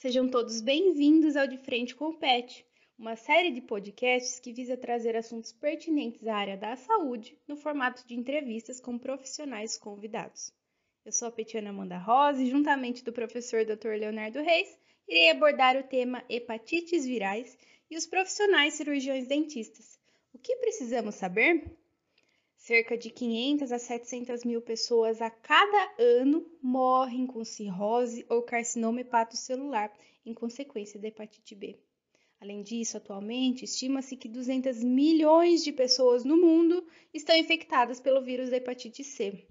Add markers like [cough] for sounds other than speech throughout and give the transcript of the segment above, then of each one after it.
Sejam todos bem-vindos ao De Frente com o Pet, uma série de podcasts que visa trazer assuntos pertinentes à área da saúde no formato de entrevistas com profissionais convidados. Eu sou a Petiana Amanda Rosa e, juntamente do professor Dr. Leonardo Reis, irei abordar o tema hepatites virais e os profissionais cirurgiões dentistas. O que precisamos saber? Cerca de 500 a 700 mil pessoas a cada ano morrem com cirrose ou carcinoma hepatocelular em consequência da hepatite B. Além disso, atualmente, estima-se que 200 milhões de pessoas no mundo estão infectadas pelo vírus da hepatite C.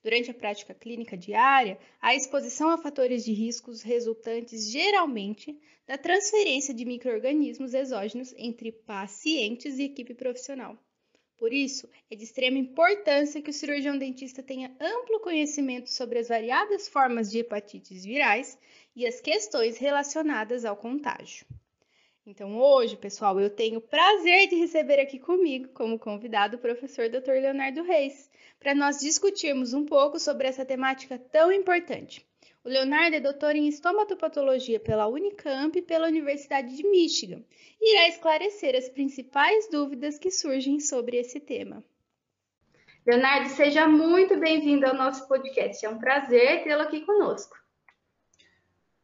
Durante a prática clínica diária, a exposição a fatores de riscos resultantes geralmente da transferência de microrganismos exógenos entre pacientes e equipe profissional. Por isso, é de extrema importância que o cirurgião dentista tenha amplo conhecimento sobre as variadas formas de hepatites virais e as questões relacionadas ao contágio. Então, hoje, pessoal, eu tenho o prazer de receber aqui comigo, como convidado, o professor Dr. Leonardo Reis, para nós discutirmos um pouco sobre essa temática tão importante. O Leonardo é doutor em estomatopatologia pela Unicamp e pela Universidade de Michigan e irá esclarecer as principais dúvidas que surgem sobre esse tema. Leonardo, seja muito bem-vindo ao nosso podcast. É um prazer tê-lo aqui conosco.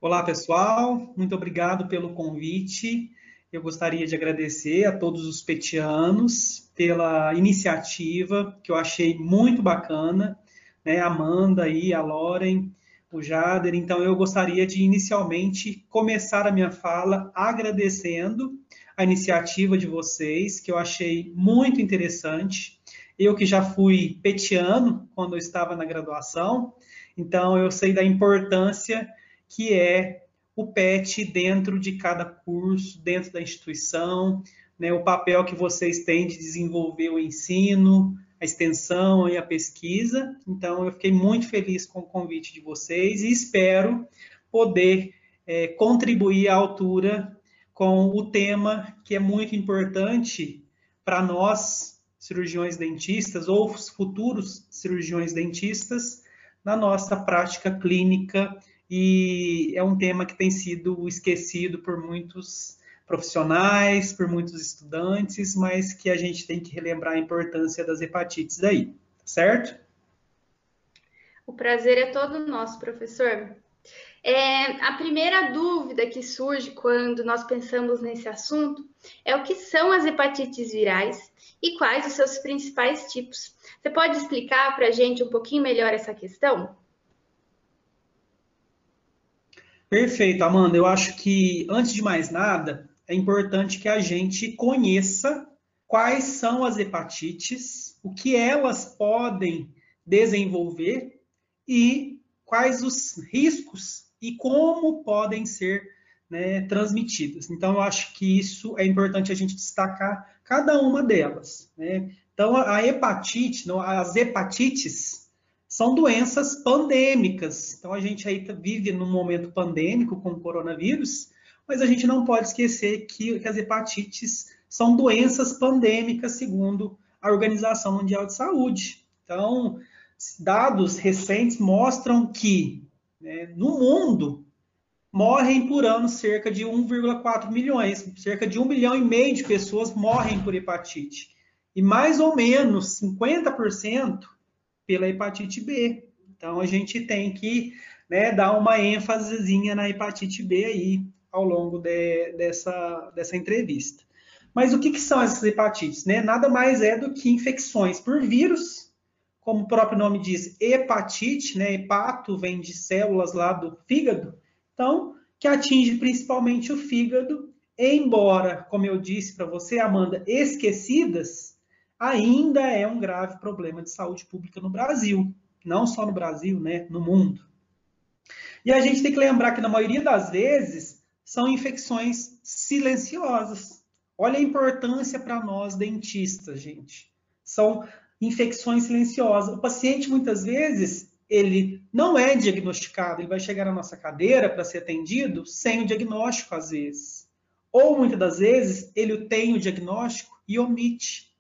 Olá, pessoal. Muito obrigado pelo convite. Eu gostaria de agradecer a todos os petianos pela iniciativa, que eu achei muito bacana, né? A Amanda e a Loren, o Jader. Então, eu gostaria de inicialmente começar a minha fala agradecendo a iniciativa de vocês, que eu achei muito interessante. Eu que já fui petiano quando eu estava na graduação, então eu sei da importância que é o PET dentro de cada curso, dentro da instituição, né, o papel que vocês têm de desenvolver o ensino, a extensão e a pesquisa. Então, eu fiquei muito feliz com o convite de vocês e espero poder é, contribuir à altura com o tema que é muito importante para nós, cirurgiões dentistas ou futuros cirurgiões dentistas, na nossa prática clínica e é um tema que tem sido esquecido por muitos profissionais, por muitos estudantes, mas que a gente tem que relembrar a importância das hepatites aí, certo? O prazer é todo nosso, professor. É, a primeira dúvida que surge quando nós pensamos nesse assunto é o que são as hepatites virais e quais os seus principais tipos. Você pode explicar para a gente um pouquinho melhor essa questão? Perfeito, Amanda. Eu acho que, antes de mais nada, é importante que a gente conheça quais são as hepatites, o que elas podem desenvolver e quais os riscos e como podem ser né, transmitidas. Então, eu acho que isso é importante a gente destacar cada uma delas. Né? Então, a hepatite, as hepatites são doenças pandêmicas. Então, a gente aí vive num momento pandêmico com o coronavírus, mas a gente não pode esquecer que, que as hepatites são doenças pandêmicas, segundo a Organização Mundial de Saúde. Então, dados recentes mostram que né, no mundo morrem por ano cerca de 1,4 milhões, cerca de 1 milhão e meio de pessoas morrem por hepatite. E mais ou menos 50% pela hepatite B. Então a gente tem que né, dar uma ênfasezinha na hepatite B aí ao longo de, dessa, dessa entrevista. Mas o que, que são essas hepatites? Né? Nada mais é do que infecções por vírus, como o próprio nome diz, hepatite, né? Hepato vem de células lá do fígado, então, que atinge principalmente o fígado, embora, como eu disse para você, Amanda, esquecidas, ainda é um grave problema de saúde pública no Brasil, não só no Brasil, né? No mundo. E a gente tem que lembrar que na maioria das vezes são infecções silenciosas. Olha a importância para nós dentistas, gente. São infecções silenciosas. O paciente muitas vezes ele não é diagnosticado, ele vai chegar na nossa cadeira para ser atendido sem o diagnóstico às vezes. Ou muitas das vezes ele tem o diagnóstico e omite.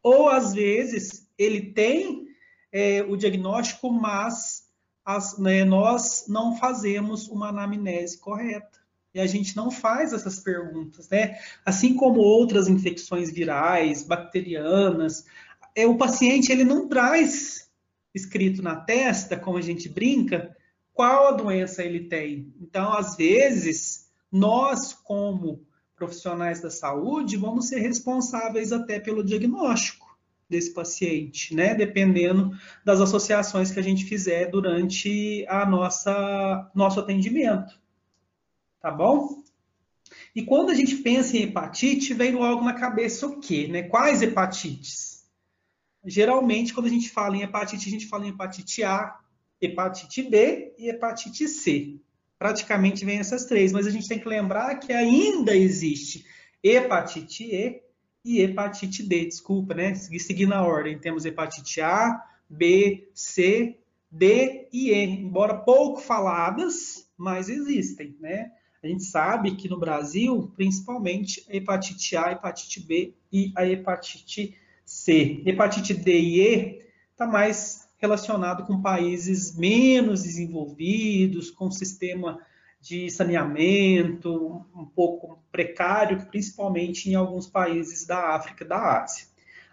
Ou às vezes ele tem é, o diagnóstico, mas as, né, nós não fazemos uma anamnese correta. E a gente não faz essas perguntas, né? Assim como outras infecções virais, bacterianas, é, o paciente ele não traz escrito na testa, como a gente brinca, qual a doença ele tem. Então, às vezes, nós, como profissionais da saúde, vamos ser responsáveis até pelo diagnóstico desse paciente, né? Dependendo das associações que a gente fizer durante a nossa nosso atendimento. Tá bom? E quando a gente pensa em hepatite, vem logo na cabeça o quê, né? Quais hepatites? Geralmente, quando a gente fala em hepatite, a gente fala em hepatite A, hepatite B e hepatite C. Praticamente vem essas três, mas a gente tem que lembrar que ainda existe hepatite E e hepatite D, desculpa, né? Seguir na ordem. Temos hepatite A, B, C, D e E, embora pouco faladas, mas existem, né? A gente sabe que no Brasil, principalmente, a hepatite A, a hepatite B e a hepatite C. Hepatite D e E está mais relacionado com países menos desenvolvidos, com sistema de saneamento um pouco precário, principalmente em alguns países da África e da Ásia.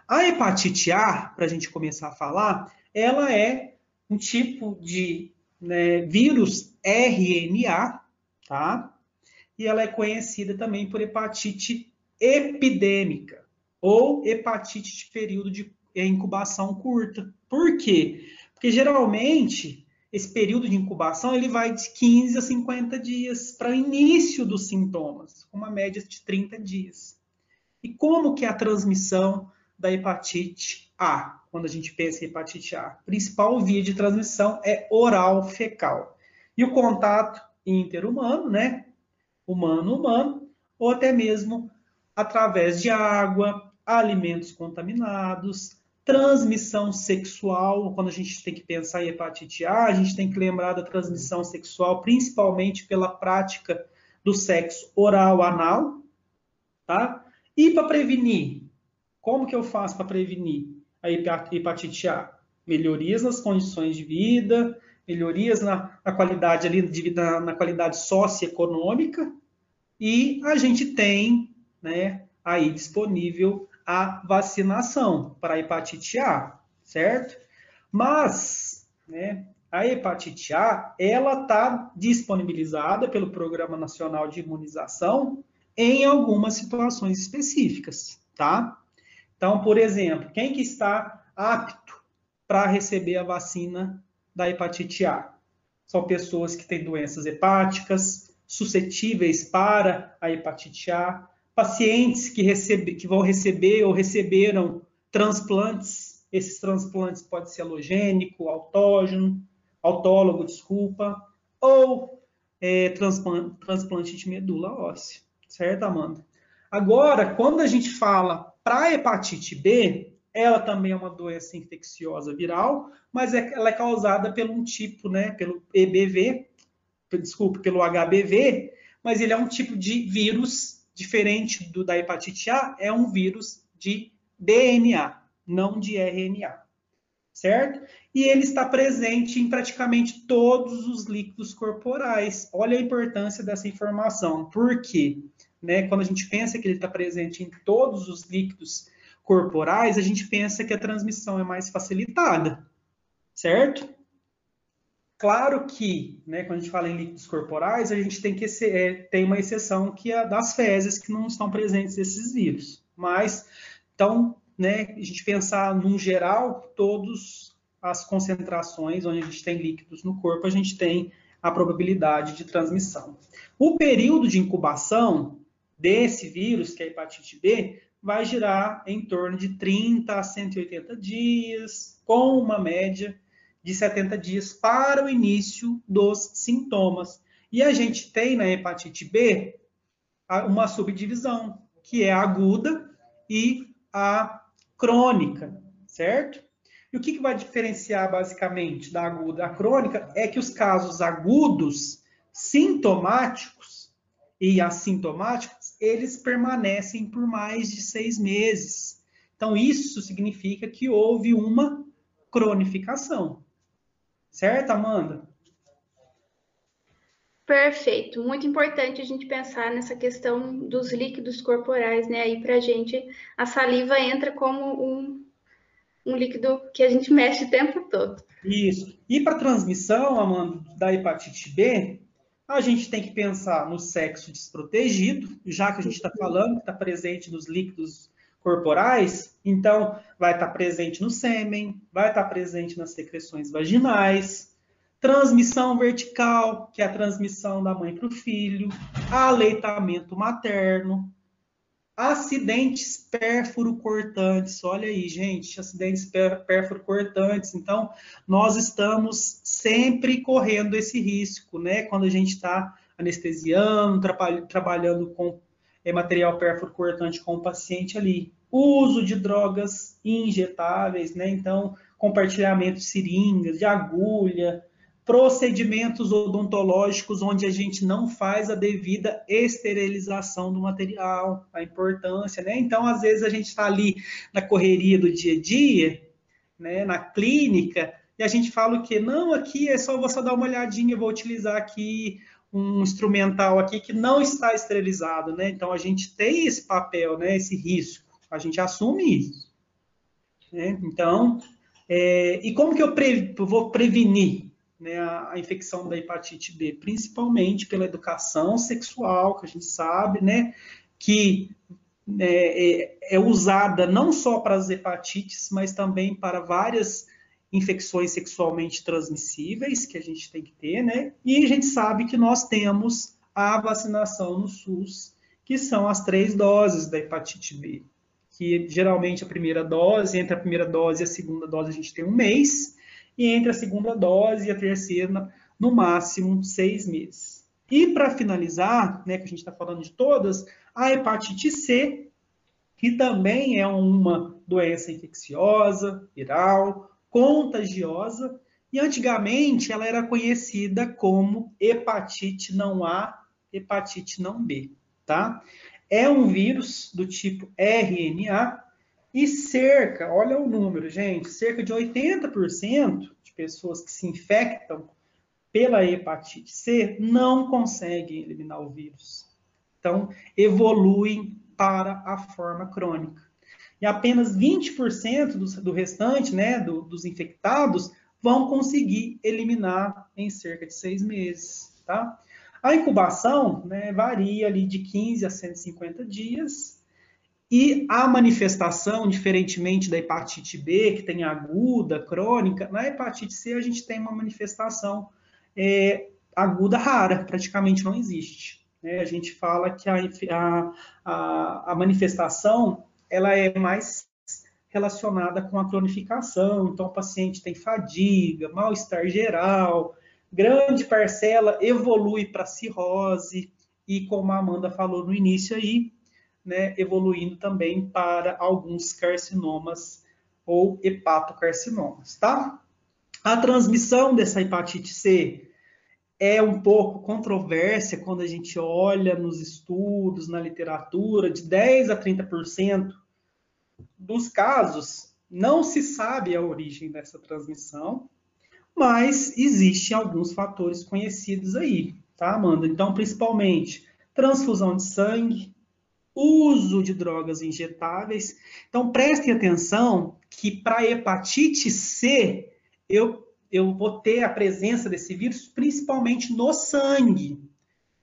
A hepatite A, para a gente começar a falar, ela é um tipo de né, vírus RNA, tá? E ela é conhecida também por hepatite epidêmica ou hepatite de período de incubação curta. Por quê? Porque geralmente esse período de incubação ele vai de 15 a 50 dias para o início dos sintomas, com uma média de 30 dias. E como que é a transmissão da hepatite A, quando a gente pensa em hepatite A? A principal via de transmissão é oral fecal. E o contato interhumano, né? Humano-humano, ou até mesmo através de água, alimentos contaminados, Transmissão sexual, quando a gente tem que pensar em hepatite A, a gente tem que lembrar da transmissão sexual, principalmente pela prática do sexo oral anal, tá? E para prevenir, como que eu faço para prevenir a hepatite A? Melhorias nas condições de vida, melhorias na, na qualidade ali de vida, na qualidade socioeconômica, e a gente tem, né, aí disponível a vacinação para a hepatite A, certo? Mas, né, a hepatite A, ela está disponibilizada pelo Programa Nacional de Imunização em algumas situações específicas, tá? Então, por exemplo, quem que está apto para receber a vacina da hepatite A? São pessoas que têm doenças hepáticas, suscetíveis para a hepatite A, pacientes que, recebe, que vão receber ou receberam transplantes. Esses transplantes podem ser halogênico, autógeno, autólogo, desculpa, ou é, transplante, transplante de medula óssea. Certo, Amanda? Agora, quando a gente fala para hepatite B, ela também é uma doença infecciosa viral, mas é, ela é causada pelo um tipo, né, pelo EBV, desculpa, pelo HBV, mas ele é um tipo de vírus diferente do da hepatite A, é um vírus de DNA, não de RNA, certo? E ele está presente em praticamente todos os líquidos corporais. Olha a importância dessa informação. Por quê? Né, quando a gente pensa que ele está presente em todos os líquidos corporais, a gente pensa que a transmissão é mais facilitada, certo? Claro que, né, quando a gente fala em líquidos corporais, a gente tem que é, tem uma exceção que é a das fezes, que não estão presentes esses vírus. Mas, então, né, a gente pensar num geral, todas as concentrações onde a gente tem líquidos no corpo, a gente tem a probabilidade de transmissão. O período de incubação desse vírus, que é a hepatite B, vai girar em torno de 30 a 180 dias, com uma média de 70 dias para o início dos sintomas. E a gente tem na hepatite B uma subdivisão, que é a aguda e a crônica, certo? E o que, vai diferenciar basicamente da aguda da crônica é que os casos agudos, sintomáticos e assintomáticos, eles permanecem por mais de seis meses. Então, isso significa que houve uma cronificação. Certo, Amanda? Perfeito. Muito importante a gente pensar nessa questão dos líquidos corporais, né? Aí pra gente a saliva entra como um, um líquido que a gente mexe o tempo todo. Isso. E para transmissão, Amanda, da hepatite B, a gente tem que pensar no sexo desprotegido, já que a gente está falando que está presente nos líquidos corporais, então vai estar tá presente no sêmen, vai estar tá presente nas secreções vaginais, transmissão vertical, que é a transmissão da mãe para o filho, aleitamento materno, acidentes pérfuro-cortantes. Olha aí, gente, acidentes pérfuro-cortantes. Então, nós estamos sempre correndo esse risco, né? Quando a gente está anestesiando, trabalhando com é, material pérfuro-cortante com o paciente ali. Uso de drogas injetáveis, né? Então, compartilhamento de seringas, de agulha, procedimentos odontológicos onde a gente não faz a devida esterilização do material, a importância, né? Então, às vezes a gente está ali na correria do dia a dia, né, na clínica, e a gente fala o quê? Não, aqui é só você dar uma olhadinha, vou utilizar aqui um instrumental aqui que não está esterilizado, né? Então a gente tem esse papel, né? Esse risco, a gente assume isso. Né? Então, é, e como que eu pre vou prevenir né, a, infecção da hepatite B, principalmente pela educação sexual, que a gente sabe, né, que é, é, é usada não só para as hepatites, mas também para várias infecções sexualmente transmissíveis que a gente tem que ter, né? E a gente sabe que nós temos a vacinação no SUS, que são as três doses da hepatite B, que geralmente a primeira dose, entre a primeira dose e a segunda dose a gente tem um mês, e entre a segunda dose e a terceira, no máximo seis meses. E para finalizar, né, que a gente está falando de todas, a hepatite C, que também é uma doença infecciosa, viral, contagiosa, e antigamente ela era conhecida como hepatite não A, hepatite não B, tá? É um vírus do tipo RNA e cerca, olha o número, gente, cerca de 80% de pessoas que se infectam pela hepatite C não conseguem eliminar o vírus. Então, evoluem para a forma crônica. E apenas 20% do, do restante, né, do, dos infectados, vão conseguir eliminar em cerca de seis meses, tá? A incubação né, varia ali de 15 a 150 dias, e a manifestação, diferentemente da hepatite B, que tem aguda, crônica, na hepatite C a gente tem uma manifestação é, aguda rara, praticamente não existe. Né? A gente fala que a, a, a manifestação ela é mais relacionada com a cronificação, então o paciente tem fadiga, mal-estar geral, grande parcela evolui para cirrose, e como a Amanda falou no início aí, né, evoluindo também para alguns carcinomas ou hepatocarcinomas, tá? A transmissão dessa hepatite C é um pouco controvérsia quando a gente olha nos estudos, na literatura, de 10 a 30% dos casos não se sabe a origem dessa transmissão, mas existem alguns fatores conhecidos aí, tá, Amanda? Então, principalmente transfusão de sangue, uso de drogas injetáveis. Então, prestem atenção que para hepatite C, eu, eu vou ter a presença desse vírus principalmente no sangue,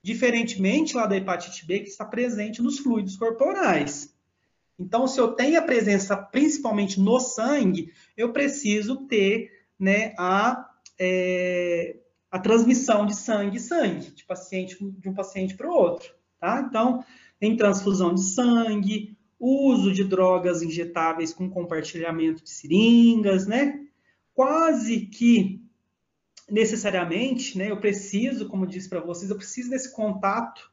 diferentemente lá da hepatite B, que está presente nos fluidos corporais. Então, se eu tenho a presença principalmente no sangue, eu preciso ter né, a, é, a transmissão de sangue-sangue, de, paciente, de um paciente para o outro. Tá? Então, em transfusão de sangue, uso de drogas injetáveis com compartilhamento de seringas, né? Quase que necessariamente, né? Eu preciso, como disse para vocês, eu preciso desse contato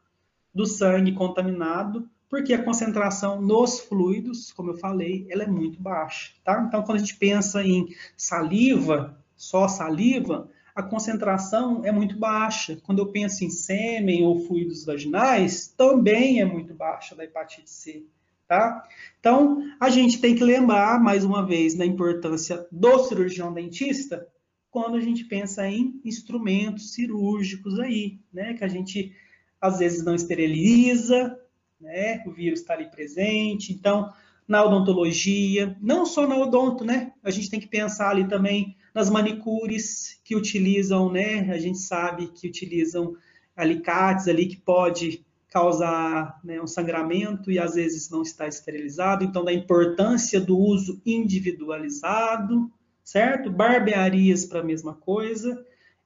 do sangue contaminado, porque a concentração nos fluidos, como eu falei, ela é muito baixa, tá? Então, quando a gente pensa em saliva, só saliva, a concentração é muito baixa. Quando eu penso em sêmen ou fluidos vaginais, também é muito baixa da hepatite C. Tá? Então, a gente tem que lembrar, mais uma vez, da importância do cirurgião dentista quando a gente pensa em instrumentos cirúrgicos aí, né? Que a gente às vezes não esteriliza, né? O vírus está ali presente. Então, na odontologia, não só na odonto, né? A gente tem que pensar ali também nas manicures que utilizam, né? A gente sabe que utilizam alicates ali que pode causar né, um sangramento e às vezes não está esterilizado, então da importância do uso individualizado, certo? Barbearias para a mesma coisa.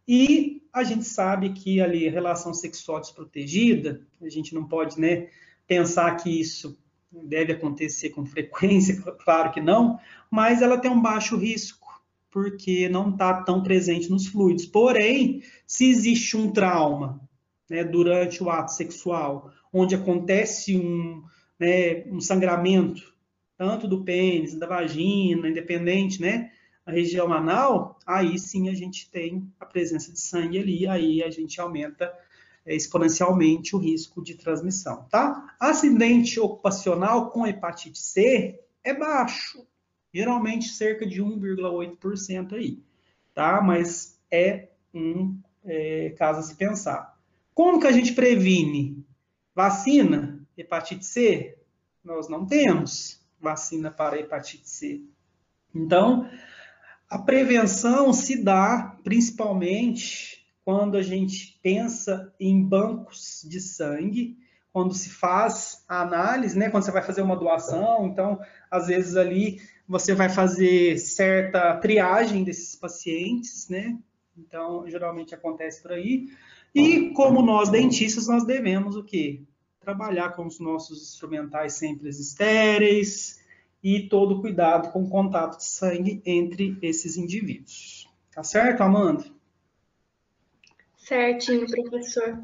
E a gente sabe que ali relação sexual desprotegida, a gente não pode né, pensar que isso deve acontecer com frequência, [laughs] claro que não, mas ela tem um baixo risco, porque não está tão presente nos fluidos. Porém, se existe um trauma né, durante o ato sexual, onde acontece um, né, um sangramento, tanto do pênis, da vagina, independente, né, a região anal, aí sim a gente tem a presença de sangue ali, aí a gente aumenta é, exponencialmente o risco de transmissão, tá? Acidente ocupacional com hepatite C é baixo, geralmente cerca de 1,8% aí, tá? Mas é um é, caso a se pensar. Como que a gente previne? Vacina, hepatite C? Nós não temos vacina para hepatite C. Então, a prevenção se dá principalmente quando a gente pensa em bancos de sangue, quando se faz a análise, né, quando você vai fazer uma doação, então, às vezes ali você vai fazer certa triagem desses pacientes, né? Então, geralmente acontece por aí. E como nós dentistas, nós devemos o quê? Trabalhar com os nossos instrumentais sempre estéreis e todo cuidado com o contato de sangue entre esses indivíduos. Tá certo, Amanda? Certinho, professor.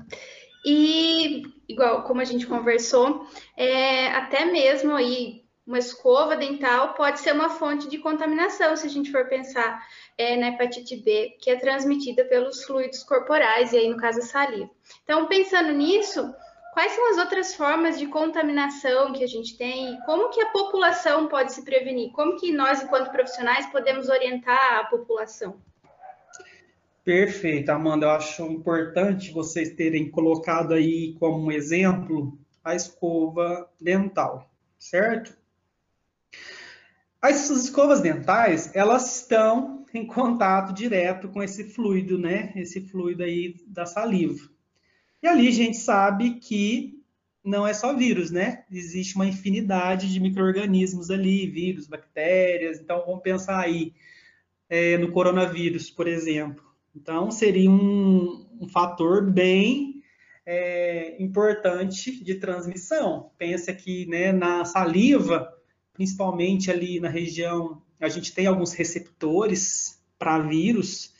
E, igual como a gente conversou, é, até mesmo aí uma escova dental pode ser uma fonte de contaminação, se a gente for pensar é, na hepatite B, que é transmitida pelos fluidos corporais, e aí no caso a saliva. Então, pensando nisso, quais são as outras formas de contaminação que a gente tem como que a população pode se prevenir? Como que nós, enquanto profissionais, podemos orientar a população? Perfeito, Amanda. Eu acho importante vocês terem colocado aí como exemplo a escova dental, certo? As escovas dentais, elas estão em contato direto com esse fluido, né? Esse fluido aí da saliva. E ali a gente sabe que não é só vírus, né? Existe uma infinidade de micro-organismos ali, vírus, bactérias. Então, vamos pensar aí é, no coronavírus, por exemplo. Então, seria um, um fator bem é, importante de transmissão. Pensa que né, na saliva principalmente ali na região, a gente tem alguns receptores para vírus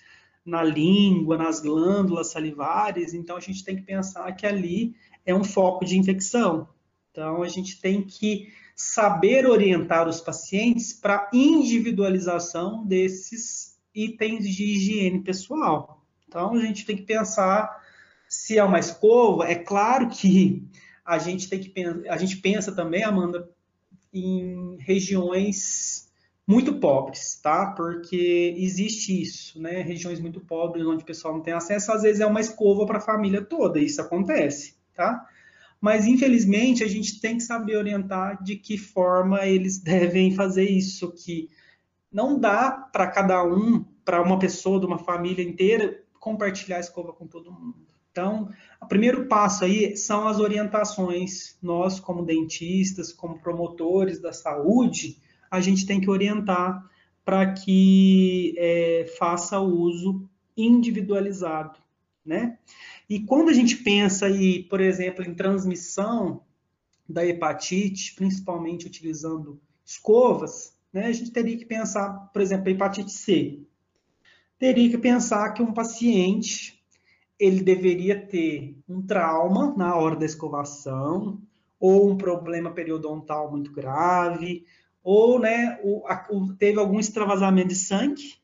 na língua, nas glândulas salivares, então a gente tem que pensar que ali é um foco de infecção. Então a gente tem que saber orientar os pacientes para individualização desses itens de higiene pessoal. Então a gente tem que pensar se é uma escova, é claro que a gente tem que a gente pensa também, Amanda, em regiões muito pobres, tá? Porque existe isso, né? Regiões muito pobres onde o pessoal não tem acesso, às vezes é uma escova para a família toda, isso acontece, tá? Mas infelizmente a gente tem que saber orientar de que forma eles [laughs] devem fazer isso, que não dá para cada um, para uma pessoa de uma família inteira compartilhar a escova com todo mundo. Então, o primeiro passo aí são as orientações. Nós, como dentistas, como promotores da saúde, a gente tem que orientar para que é, faça uso individualizado, né? E quando a gente pensa aí, por exemplo, em transmissão da hepatite, principalmente utilizando escovas, né, a gente teria que pensar, por exemplo, a hepatite C. Teria que pensar que um paciente ele deveria ter um trauma na hora da escovação, ou um problema periodontal muito grave, ou né, o, a, o, teve algum extravasamento de sangue,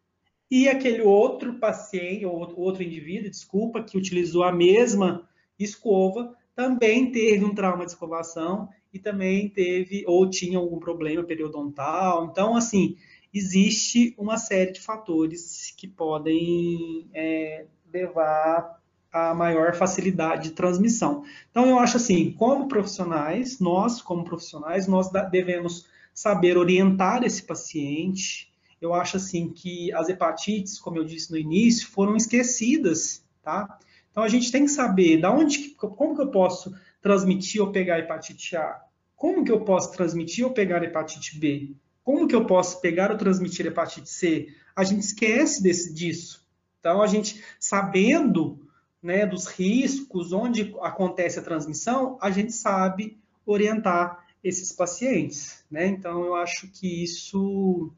e aquele outro paciente, ou outro indivíduo, desculpa, que utilizou a mesma escova, também teve um trauma de escovação e também teve, ou tinha algum problema periodontal. Então, assim, existe uma série de fatores que podem é, levar a maior facilidade de transmissão. Então, eu acho assim, como profissionais, nós, como profissionais, nós devemos saber orientar esse paciente. Eu acho assim que as hepatites, como eu disse no início, foram esquecidas, tá? Então, a gente tem que saber da onde, como que eu posso transmitir ou pegar hepatite A? Como que eu posso transmitir ou pegar hepatite B? Como que eu posso pegar ou transmitir hepatite C? A gente esquece desse, disso. Então, a gente, sabendo né, dos riscos, onde acontece a transmissão, a gente sabe orientar esses pacientes. Né? Então, eu acho que isso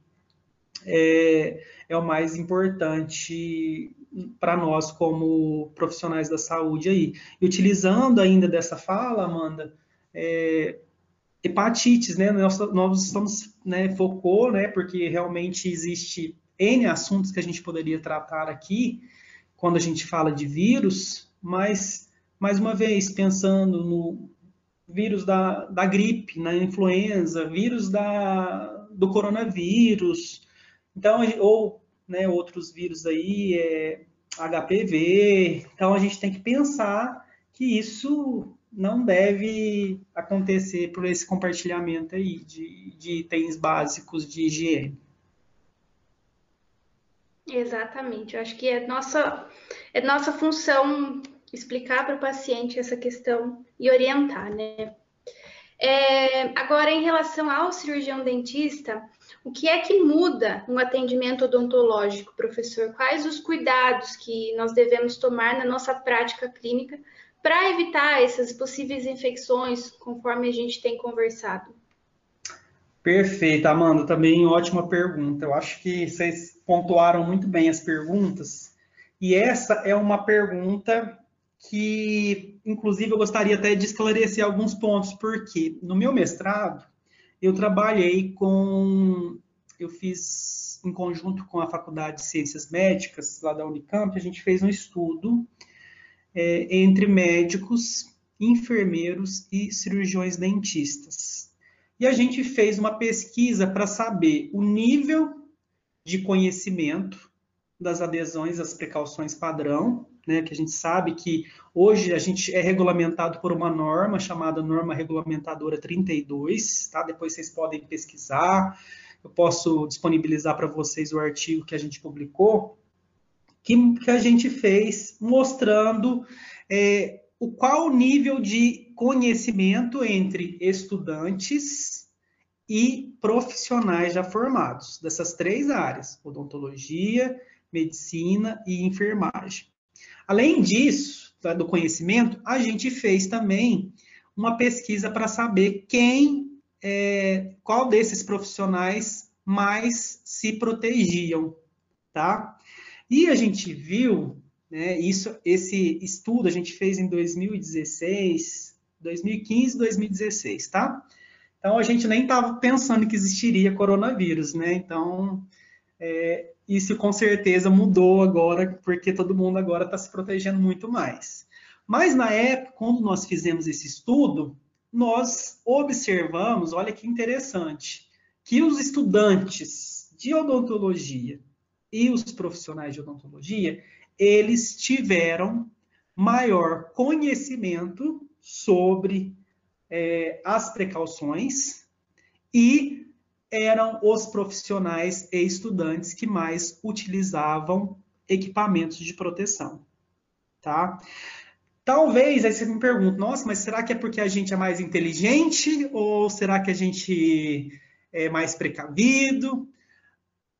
é, é o mais importante para nós como profissionais da saúde aí. E utilizando ainda dessa fala, Amanda, é, hepatites, né? Nós, nós estamos, né, focou, né, porque realmente existe N assuntos que a gente poderia tratar aqui, quando a gente fala de vírus, mas, mais uma vez, pensando no vírus da, da gripe, na influenza, vírus da, do coronavírus, então, ou né, outros vírus aí, é, HPV, então a gente tem que pensar que isso não deve acontecer por esse compartilhamento aí de, de itens básicos de higiene. Exatamente. Eu acho que é nossa, é nossa função explicar para o paciente essa questão e orientar, né? É, agora, em relação ao cirurgião dentista, o que é que muda no atendimento odontológico, professor? Quais os cuidados que nós devemos tomar na nossa prática clínica para evitar essas possíveis infecções, conforme a gente tem conversado? Perfeito, Amanda, também ótima pergunta. Eu acho que vocês pontuaram muito bem as perguntas. E essa é uma pergunta que, inclusive, eu gostaria até de esclarecer alguns pontos, porque no meu mestrado eu trabalhei com. Eu fiz em conjunto com a Faculdade de Ciências Médicas, lá da Unicamp, a gente fez um estudo é, entre médicos, enfermeiros e cirurgiões dentistas. E a gente fez uma pesquisa para saber o nível de conhecimento das adesões às precauções padrão, né, que a gente sabe que hoje a gente é regulamentado por uma norma chamada Norma Regulamentadora 32, tá? Depois vocês podem pesquisar, eu posso disponibilizar para vocês o artigo que a gente publicou, que, que a gente fez mostrando é, o qual o nível de conhecimento entre estudantes e profissionais já formados, dessas três áreas: odontologia, medicina e enfermagem. Além disso, tá, do conhecimento, a gente fez também uma pesquisa para saber quem, é, qual desses profissionais mais se protegiam, tá? E a gente viu, né, isso, esse estudo a gente fez em 2016, 2015, 2016, tá? Então a gente nem estava pensando que existiria coronavírus, né? Então é, isso com certeza mudou agora, porque todo mundo agora está se protegendo muito mais. Mas na época, quando nós fizemos esse estudo, nós observamos, olha que interessante, que os estudantes de odontologia e os profissionais de odontologia, eles tiveram maior conhecimento sobre é, as precauções e eram os profissionais e estudantes que mais utilizavam equipamentos de proteção, tá? Talvez, aí você me pergunta, nossa, mas será que é porque a gente é mais inteligente ou será que a gente é mais precavido?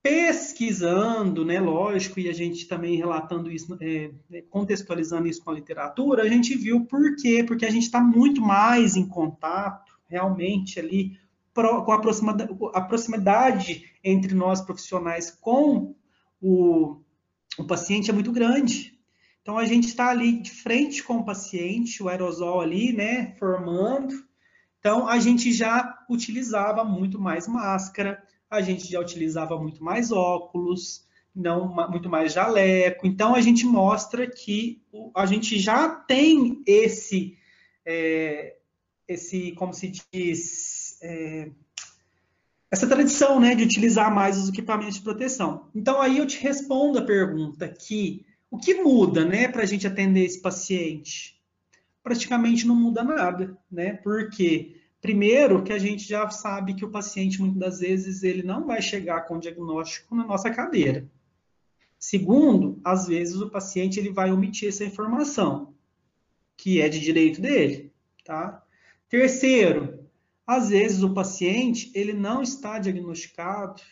Pesquisando, né, lógico, e a gente também relatando isso, é, é, contextualizando isso com a literatura, a gente viu por quê, porque a gente está muito mais em contato, realmente, ali, pro, com a proximidade, a proximidade, entre nós profissionais com o, o paciente é muito grande. Então, a gente está ali de frente com o paciente, o aerosol ali, né, formando. Então, a gente já utilizava muito mais máscara, a gente já utilizava muito mais óculos, não muito mais jaleco. Então a gente mostra que a gente já tem esse, é, esse como se diz, é, essa tradição, né, de utilizar mais os equipamentos de proteção. Então aí eu te respondo a pergunta que o que muda, né, para a gente atender esse paciente? Praticamente não muda nada, né? Porque primeiro que a gente já sabe que o paciente muitas das vezes ele não vai chegar com o diagnóstico na nossa cadeira. Segundo, às vezes o paciente ele vai omitir essa informação, que é de direito dele, tá? Terceiro, às vezes o paciente ele não está diagnosticado,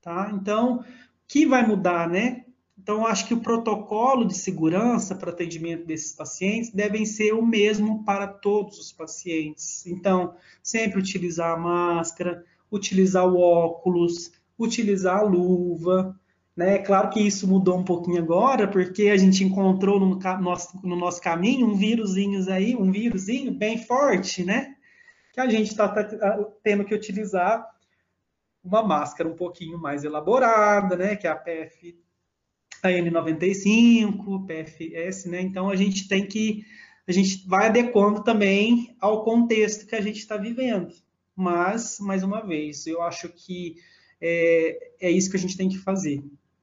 tá? Então, o que vai mudar, né? Então, acho que o protocolo de segurança para atendimento desses pacientes devem ser o mesmo para todos os pacientes. Então, sempre utilizar a máscara, utilizar o óculos, utilizar a luva, né? Claro que isso mudou um pouquinho agora, porque a gente encontrou no nosso, no nosso caminho um vírusinho aí, um vírusinho bem forte, né? Que a gente está tá, tá tendo que utilizar uma máscara um pouquinho mais elaborada, né? Que é a PF a N95, PFS, né? Então a gente tem que a gente vai adequando também ao contexto que a gente está vivendo. Mas, mais uma vez, eu acho que é, é isso que a gente tem que fazer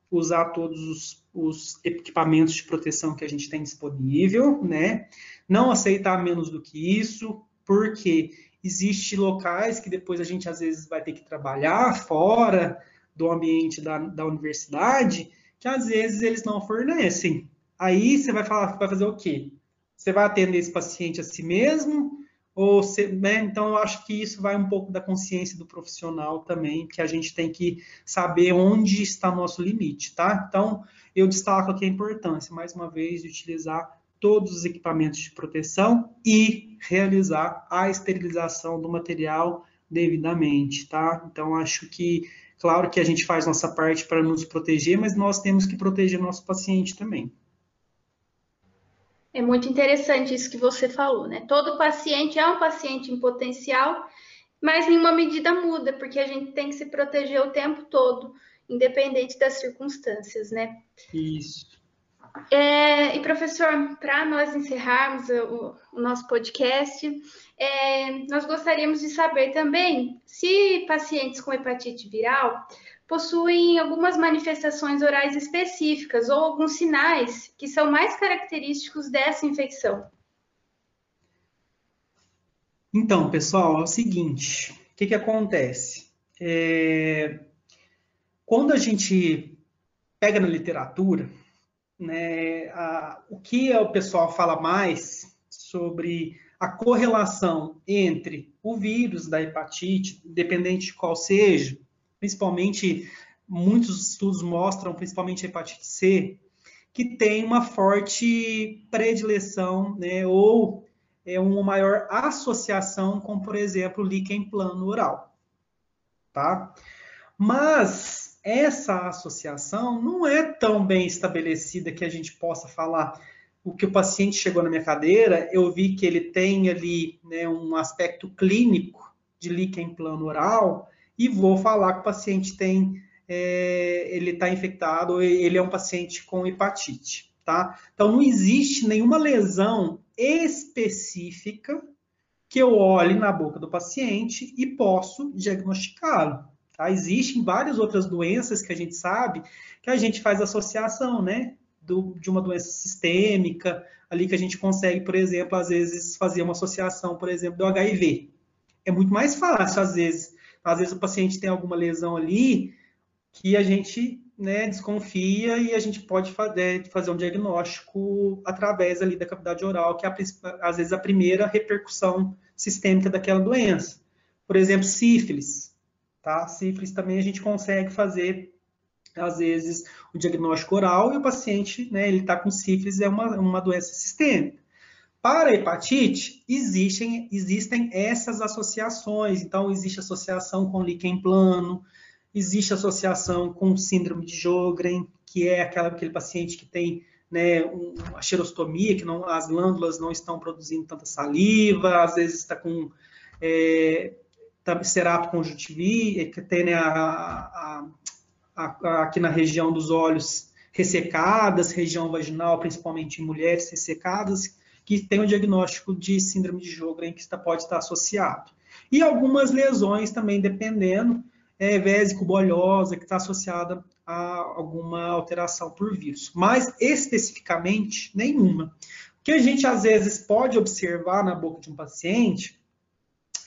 usar todos os, os, equipamentos de proteção que a gente tem disponível, né? Não aceitar menos do que isso, porque existe locais que depois a gente às vezes vai ter que trabalhar fora do ambiente da, da universidade, que às vezes eles não fornecem. Aí você vai falar, vai fazer o quê? Você vai atender esse paciente a si mesmo ou se, né? Então, eu acho que isso vai um pouco da consciência do profissional também, que a gente tem que saber onde está nosso limite, tá? Então, eu destaco aqui a importância, mais uma vez, de utilizar todos os equipamentos de proteção e realizar a esterilização do material devidamente, tá? Então, acho que, claro que a gente faz nossa parte para nos proteger, mas nós temos que proteger nosso paciente também. É muito interessante isso que você falou, né? Todo paciente é um paciente em potencial, mas nenhuma medida muda, porque a gente tem que se proteger o tempo todo, independente das circunstâncias, né? Isso. É, e professor, para nós encerrarmos o, o nosso podcast, é, nós gostaríamos de saber também se pacientes com hepatite viral possuem algumas manifestações orais específicas ou alguns sinais que são mais característicos dessa infecção. Então, pessoal, é o seguinte: o que, que acontece? É, quando a gente pega na literatura, né, a, o que o pessoal fala mais sobre a correlação entre o vírus da hepatite, independente de qual seja, principalmente muitos estudos mostram, principalmente a hepatite C, que tem uma forte predileção, né, ou é uma maior associação com, por exemplo, líquen plano oral, tá? Mas essa associação não é tão bem estabelecida que a gente possa falar o que o paciente chegou na minha cadeira, eu vi que ele tem ali né, um aspecto clínico de líquen plano oral, e vou falar que o paciente tem, é, ele está infectado, ele é um paciente com hepatite, tá? Então não existe nenhuma lesão específica que eu olhe na boca do paciente e posso diagnosticá-lo. Tá? Existem várias outras doenças que a gente sabe que a gente faz associação, né? Do, de uma doença sistêmica, ali que a gente consegue, por exemplo, às vezes fazer uma associação, por exemplo, do HIV. É muito mais fácil, às vezes, às vezes o paciente tem alguma lesão ali que a gente né, desconfia e a gente pode fazer, fazer um diagnóstico através ali da cavidade oral, que é às vezes a primeira repercussão sistêmica daquela doença. Por exemplo, sífilis. Tá? Sífilis também a gente consegue fazer, às vezes, o diagnóstico oral e o paciente, né, ele está com sífilis, é uma, uma doença sistêmica. Para a hepatite, existem, existem essas associações. Então, existe associação com líquen plano, existe associação com síndrome de Jogren, que é aquela, aquele paciente que tem né, a xerostomia, que não, as glândulas não estão produzindo tanta saliva, às vezes está com é, tá, cerato conjuntivi, que tem né, a, a, a, aqui na região dos olhos ressecadas, região vaginal, principalmente em mulheres ressecadas, que tem o diagnóstico de síndrome de Sjögren que está, pode estar associado. E algumas lesões também, dependendo, é, vésico-bolhosa, que está associada a alguma alteração por vírus. Mas, especificamente, nenhuma. O que a gente, às vezes, pode observar na boca de um paciente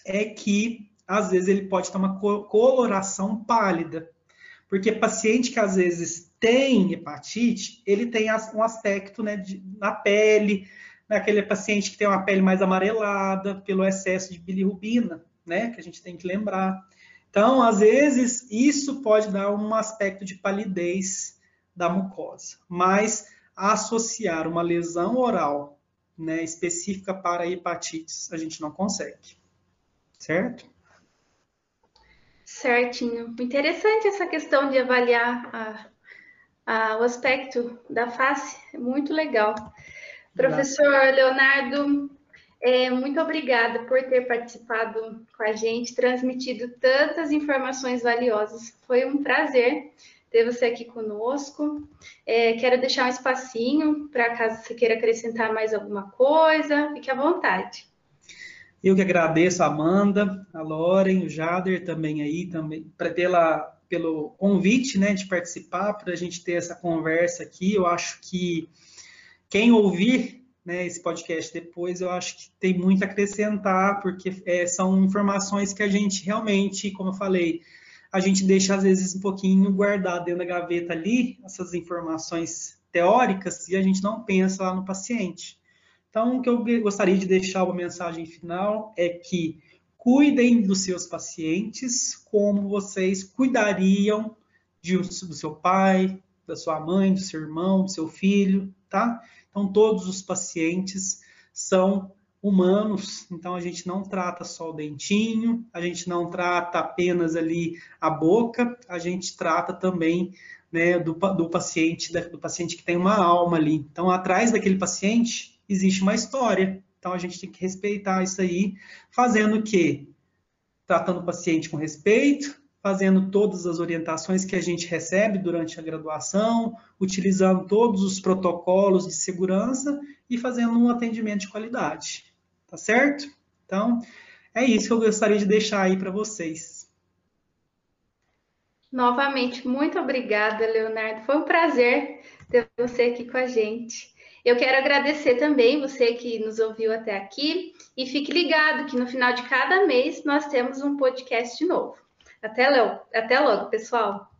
é que, às vezes, ele pode ter uma coloração pálida. Porque paciente que, às vezes, tem hepatite, ele tem um aspecto né, de, na pele, naquele paciente que tem uma pele mais amarelada pelo excesso de bilirrubina, né, que a gente tem que lembrar. Então, às vezes, isso pode dar um aspecto de palidez da mucosa, mas associar uma lesão oral né, específica para hepatites, a gente não consegue. Certo? Certinho. Interessante essa questão de avaliar a, a, o aspecto da face, é muito legal. Professor Leonardo, é, muito obrigada por ter participado com a gente, transmitido tantas informações valiosas. Foi um prazer ter você aqui conosco. É, quero deixar um espacinho para caso você queira acrescentar mais alguma coisa, fique à vontade. Eu que agradeço a Amanda, a Loren, o Jader também aí, também, pela, pelo convite né, de participar, para a gente ter essa conversa aqui. Eu acho que quem ouvir né, esse podcast depois, eu acho que tem muito a acrescentar, porque é, são informações que a gente realmente, como eu falei, a gente deixa às vezes um pouquinho guardado dentro da gaveta ali, essas informações teóricas, e a gente não pensa lá no paciente. Então, o que eu gostaria de deixar uma mensagem final é que cuidem dos seus pacientes como vocês cuidariam de, do seu pai, da sua mãe, do seu irmão, do seu filho, tá? Então, todos os pacientes são humanos, então a gente não trata só o dentinho, a gente não trata apenas ali a boca, a gente trata também né, do, do paciente, do paciente que tem uma alma ali. Então, atrás daquele paciente existe uma história. Então, a gente tem que respeitar isso aí, fazendo o quê? Tratando o paciente com respeito, fazendo todas as orientações que a gente recebe durante a graduação, utilizando todos os protocolos de segurança e fazendo um atendimento de qualidade. Tá certo? Então, é isso que eu gostaria de deixar aí para vocês. Novamente, muito obrigada, Leonardo. Foi um prazer ter você aqui com a gente. Eu quero agradecer também você que nos ouviu até aqui e fique ligado que no final de cada mês nós temos um podcast novo. Até. Até logo, pessoal!